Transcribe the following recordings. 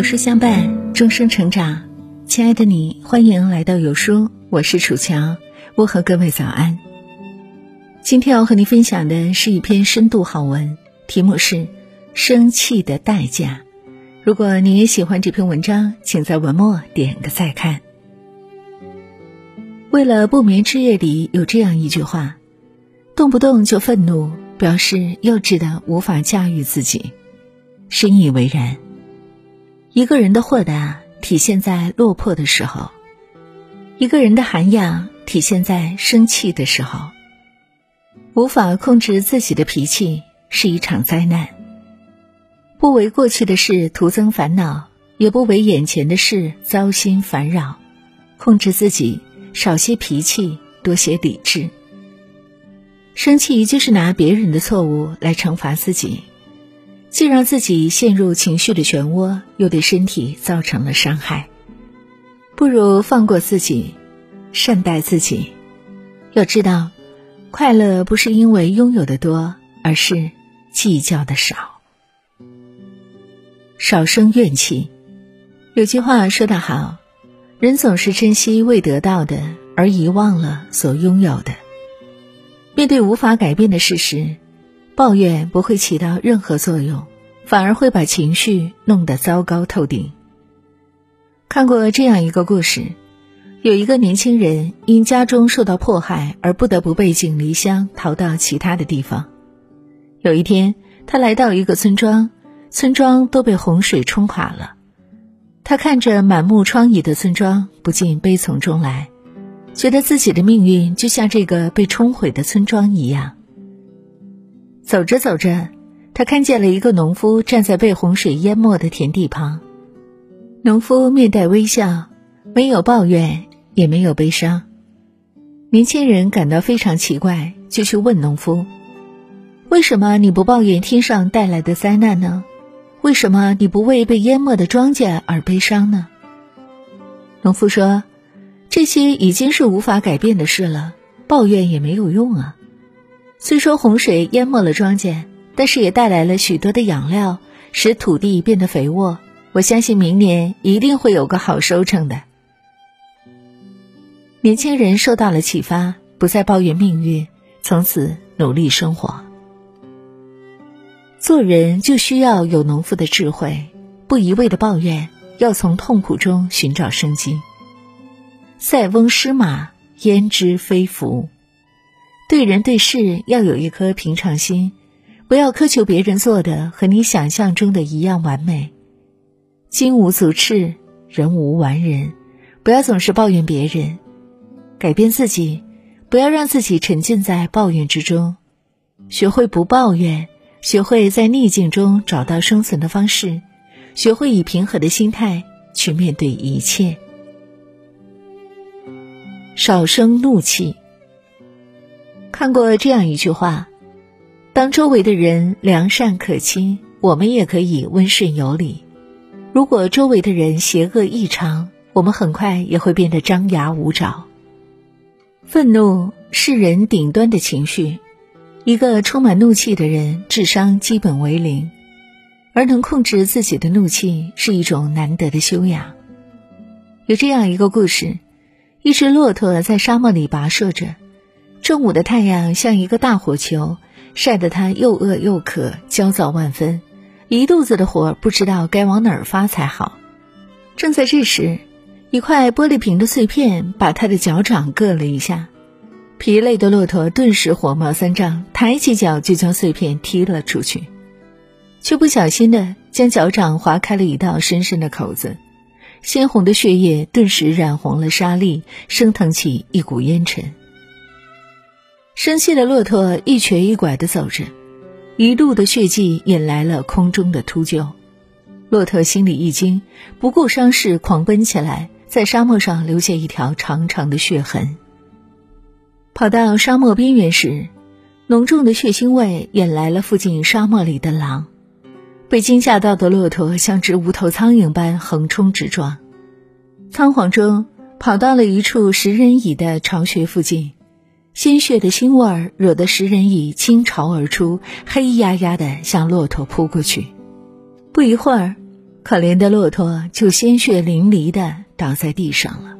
有书相伴，终生成长。亲爱的你，欢迎来到有书，我是楚乔，问候各位早安。今天要和你分享的是一篇深度好文，题目是《生气的代价》。如果你也喜欢这篇文章，请在文末点个再看。为了不眠之夜里有这样一句话：动不动就愤怒，表示幼稚的无法驾驭自己。深以为然。一个人的豁达体现在落魄的时候，一个人的涵养体现在生气的时候。无法控制自己的脾气是一场灾难。不为过去的事徒增烦恼，也不为眼前的事糟心烦扰。控制自己，少些脾气，多些理智。生气就是拿别人的错误来惩罚自己。既让自己陷入情绪的漩涡，又对身体造成了伤害，不如放过自己，善待自己。要知道，快乐不是因为拥有的多，而是计较的少。少生怨气。有句话说得好：人总是珍惜未得到的，而遗忘了所拥有的。面对无法改变的事实。抱怨不会起到任何作用，反而会把情绪弄得糟糕透顶。看过这样一个故事，有一个年轻人因家中受到迫害而不得不背井离乡，逃到其他的地方。有一天，他来到一个村庄，村庄都被洪水冲垮了。他看着满目疮痍的村庄，不禁悲从中来，觉得自己的命运就像这个被冲毁的村庄一样。走着走着，他看见了一个农夫站在被洪水淹没的田地旁。农夫面带微笑，没有抱怨，也没有悲伤。年轻人感到非常奇怪，就去问农夫：“为什么你不抱怨天上带来的灾难呢？为什么你不为被淹没的庄稼而悲伤呢？”农夫说：“这些已经是无法改变的事了，抱怨也没有用啊。”虽说洪水淹没了庄稼，但是也带来了许多的养料，使土地变得肥沃。我相信明年一定会有个好收成的。年轻人受到了启发，不再抱怨命运，从此努力生活。做人就需要有农夫的智慧，不一味的抱怨，要从痛苦中寻找生机。塞翁失马，焉知非福。对人对事要有一颗平常心，不要苛求别人做的和你想象中的一样完美。金无足赤，人无完人，不要总是抱怨别人，改变自己，不要让自己沉浸在抱怨之中，学会不抱怨，学会在逆境中找到生存的方式，学会以平和的心态去面对一切，少生怒气。看过这样一句话：当周围的人良善可亲，我们也可以温顺有礼；如果周围的人邪恶异常，我们很快也会变得张牙舞爪。愤怒是人顶端的情绪，一个充满怒气的人，智商基本为零，而能控制自己的怒气是一种难得的修养。有这样一个故事：一只骆驼在沙漠里跋涉着。正午的太阳像一个大火球，晒得他又饿又渴，焦躁万分，一肚子的火，不知道该往哪儿发才好。正在这时，一块玻璃瓶的碎片把他的脚掌硌了一下，疲累的骆驼顿时火冒三丈，抬起脚就将碎片踢了出去，却不小心的将脚掌划开了一道深深的口子，鲜红的血液顿时染红了沙砾，升腾起一股烟尘。生气的骆驼一瘸一拐地走着，一路的血迹引来了空中的秃鹫。骆驼心里一惊，不顾伤势狂奔起来，在沙漠上留下一条长长的血痕。跑到沙漠边缘时，浓重的血腥味引来了附近沙漠里的狼。被惊吓到的骆驼像只无头苍蝇般横冲直撞，仓皇中跑到了一处食人蚁的巢穴附近。鲜血的腥味儿惹得食人蚁倾巢而出，黑压压的向骆驼扑过去。不一会儿，可怜的骆驼就鲜血淋漓的倒在地上了。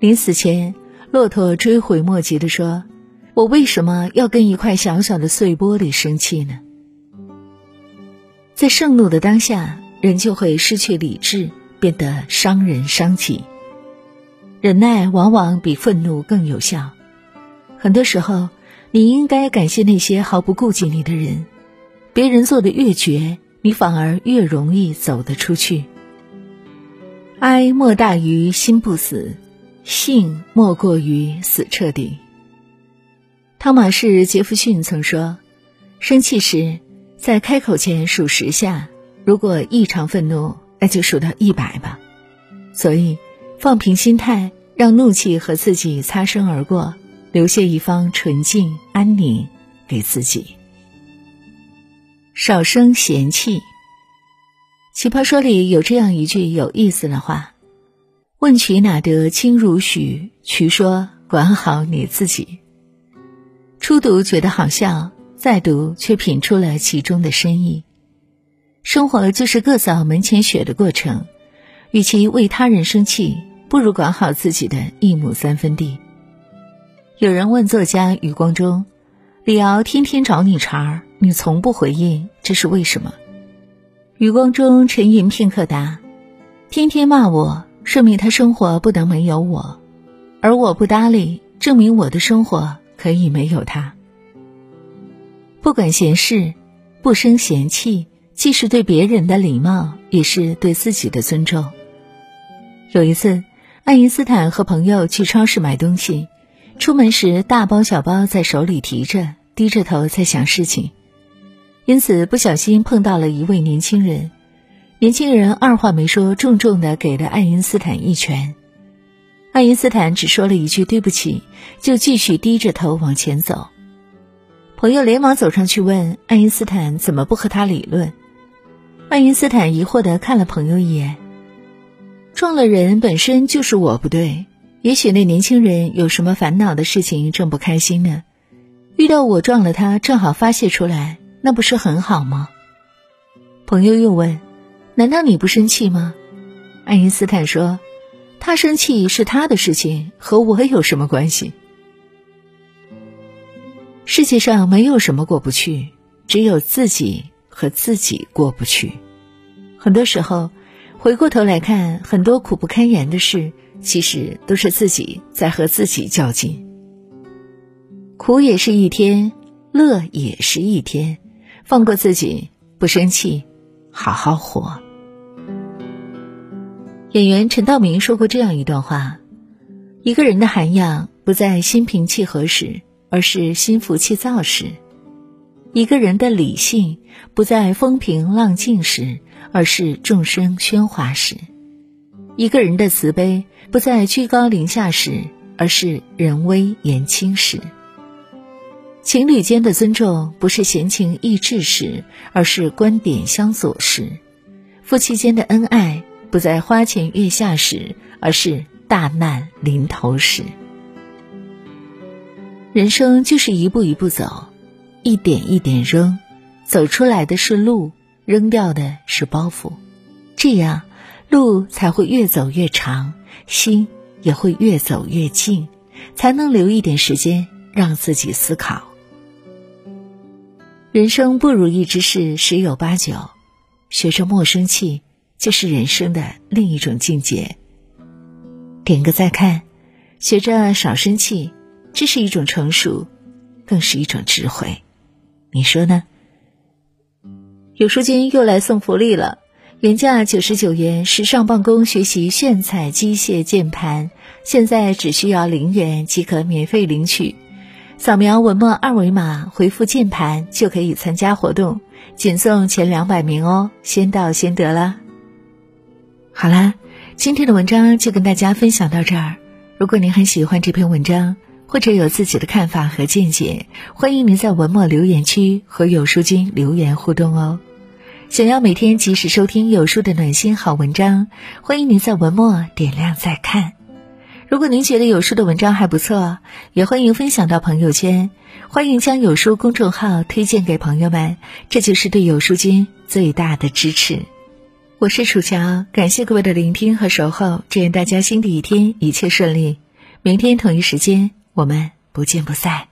临死前，骆驼追悔莫及的说：“我为什么要跟一块小小的碎玻璃生气呢？”在盛怒的当下，人就会失去理智，变得伤人伤己。忍耐往往比愤怒更有效。很多时候，你应该感谢那些毫不顾及你的人。别人做的越绝，你反而越容易走得出去。哀莫大于心不死，幸莫过于死彻底。汤马士·杰弗逊曾说：“生气时，在开口前数十下，如果异常愤怒，那就数到一百吧。”所以，放平心态。让怒气和自己擦身而过，留下一方纯净安宁给自己。少生嫌弃。奇葩说里有这样一句有意思的话：“问渠哪得清如许？”渠说：“管好你自己。”初读觉得好笑，再读却品出了其中的深意。生活就是各扫门前雪的过程，与其为他人生气。不如管好自己的一亩三分地。有人问作家余光中：“李敖天天找你茬儿，你从不回应，这是为什么？”余光中沉吟片刻答：“天天骂我，说明他生活不能没有我；而我不搭理，证明我的生活可以没有他。不管闲事，不生嫌气，既是对别人的礼貌，也是对自己的尊重。”有一次。爱因斯坦和朋友去超市买东西，出门时大包小包在手里提着，低着头在想事情，因此不小心碰到了一位年轻人。年轻人二话没说，重重的给了爱因斯坦一拳。爱因斯坦只说了一句“对不起”，就继续低着头往前走。朋友连忙走上去问爱因斯坦怎么不和他理论。爱因斯坦疑惑的看了朋友一眼。撞了人本身就是我不对，也许那年轻人有什么烦恼的事情正不开心呢，遇到我撞了他，正好发泄出来，那不是很好吗？朋友又问：“难道你不生气吗？”爱因斯坦说：“他生气是他的事情，和我有什么关系？”世界上没有什么过不去，只有自己和自己过不去。很多时候。回过头来看，很多苦不堪言的事，其实都是自己在和自己较劲。苦也是一天，乐也是一天，放过自己，不生气，好好活。演员陈道明说过这样一段话：一个人的涵养不在心平气和时，而是心浮气躁时；一个人的理性不在风平浪静时。而是众生喧哗时，一个人的慈悲不在居高临下时，而是人微言轻时；情侣间的尊重不是闲情逸致时，而是观点相左时；夫妻间的恩爱不在花前月下时，而是大难临头时。人生就是一步一步走，一点一点扔，走出来的是路。扔掉的是包袱，这样路才会越走越长，心也会越走越近，才能留一点时间让自己思考。人生不如意之事十有八九，学着莫生气，就是人生的另一种境界。点个再看，学着少生气，这是一种成熟，更是一种智慧。你说呢？有书君又来送福利了，原价九十九元时尚办公学习炫彩机械键盘，现在只需要零元即可免费领取。扫描文末二维码，回复键盘就可以参加活动，仅送前两百名哦，先到先得啦。好啦，今天的文章就跟大家分享到这儿。如果您很喜欢这篇文章，或者有自己的看法和见解，欢迎您在文末留言区和有书君留言互动哦。想要每天及时收听有书的暖心好文章，欢迎您在文末点亮再看。如果您觉得有书的文章还不错，也欢迎分享到朋友圈，欢迎将有书公众号推荐给朋友们，这就是对有书君最大的支持。我是楚乔，感谢各位的聆听和守候，祝愿大家新的一天一切顺利。明天同一时间，我们不见不散。